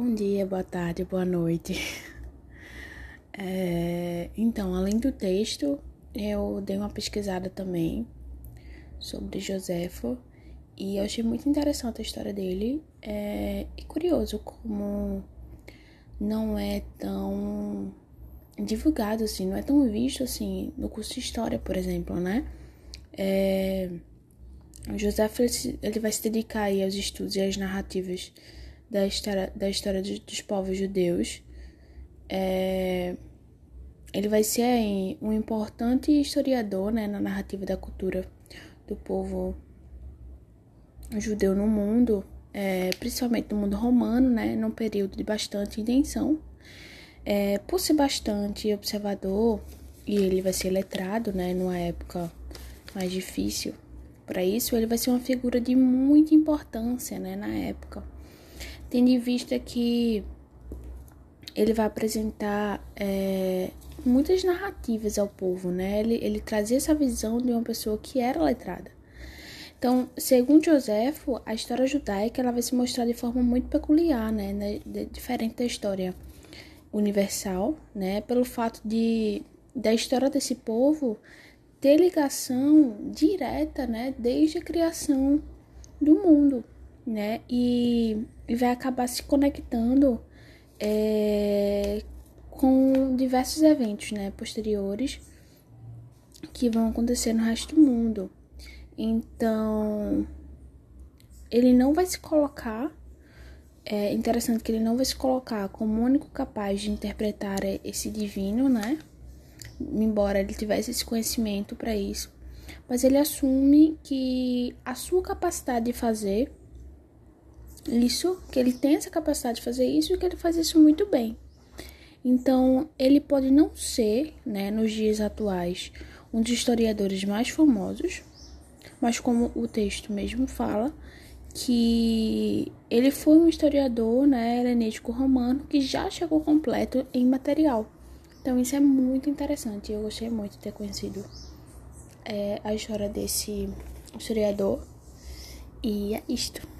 Bom dia, boa tarde, boa noite. É, então, além do texto, eu dei uma pesquisada também sobre Joséfo e eu achei muito interessante a história dele. É, e curioso como não é tão divulgado assim, não é tão visto assim no curso de história, por exemplo, né? É, José ele vai se dedicar aí aos estudos e às narrativas da história, da história dos, povos judeus. É, ele vai ser um importante historiador né, na narrativa da cultura do povo judeu no mundo, é, principalmente no mundo romano, né, num período de bastante intenção. É, por ser bastante observador, e ele vai ser letrado, né, numa época mais difícil para isso, ele vai ser uma figura de muita importância, né, na época tendo em vista que ele vai apresentar é, muitas narrativas ao povo, né? Ele, ele trazia essa visão de uma pessoa que era letrada. Então, segundo Joséfo, a história judaica ela vai se mostrar de forma muito peculiar, né? né diferente da história universal, né? Pelo fato de da história desse povo ter ligação direta, né? Desde a criação do mundo, né? E, e vai acabar se conectando é, com diversos eventos, né? Posteriores que vão acontecer no resto do mundo. Então, ele não vai se colocar. É interessante que ele não vai se colocar como o único capaz de interpretar esse divino, né? Embora ele tivesse esse conhecimento para isso. Mas ele assume que a sua capacidade de fazer isso, que ele tem essa capacidade de fazer isso e que ele faz isso muito bem. Então, ele pode não ser, né, nos dias atuais, um dos historiadores mais famosos, mas como o texto mesmo fala, que ele foi um historiador, né, helenístico romano que já chegou completo em material. Então, isso é muito interessante. Eu gostei muito de ter conhecido é, a história desse historiador. E é isto.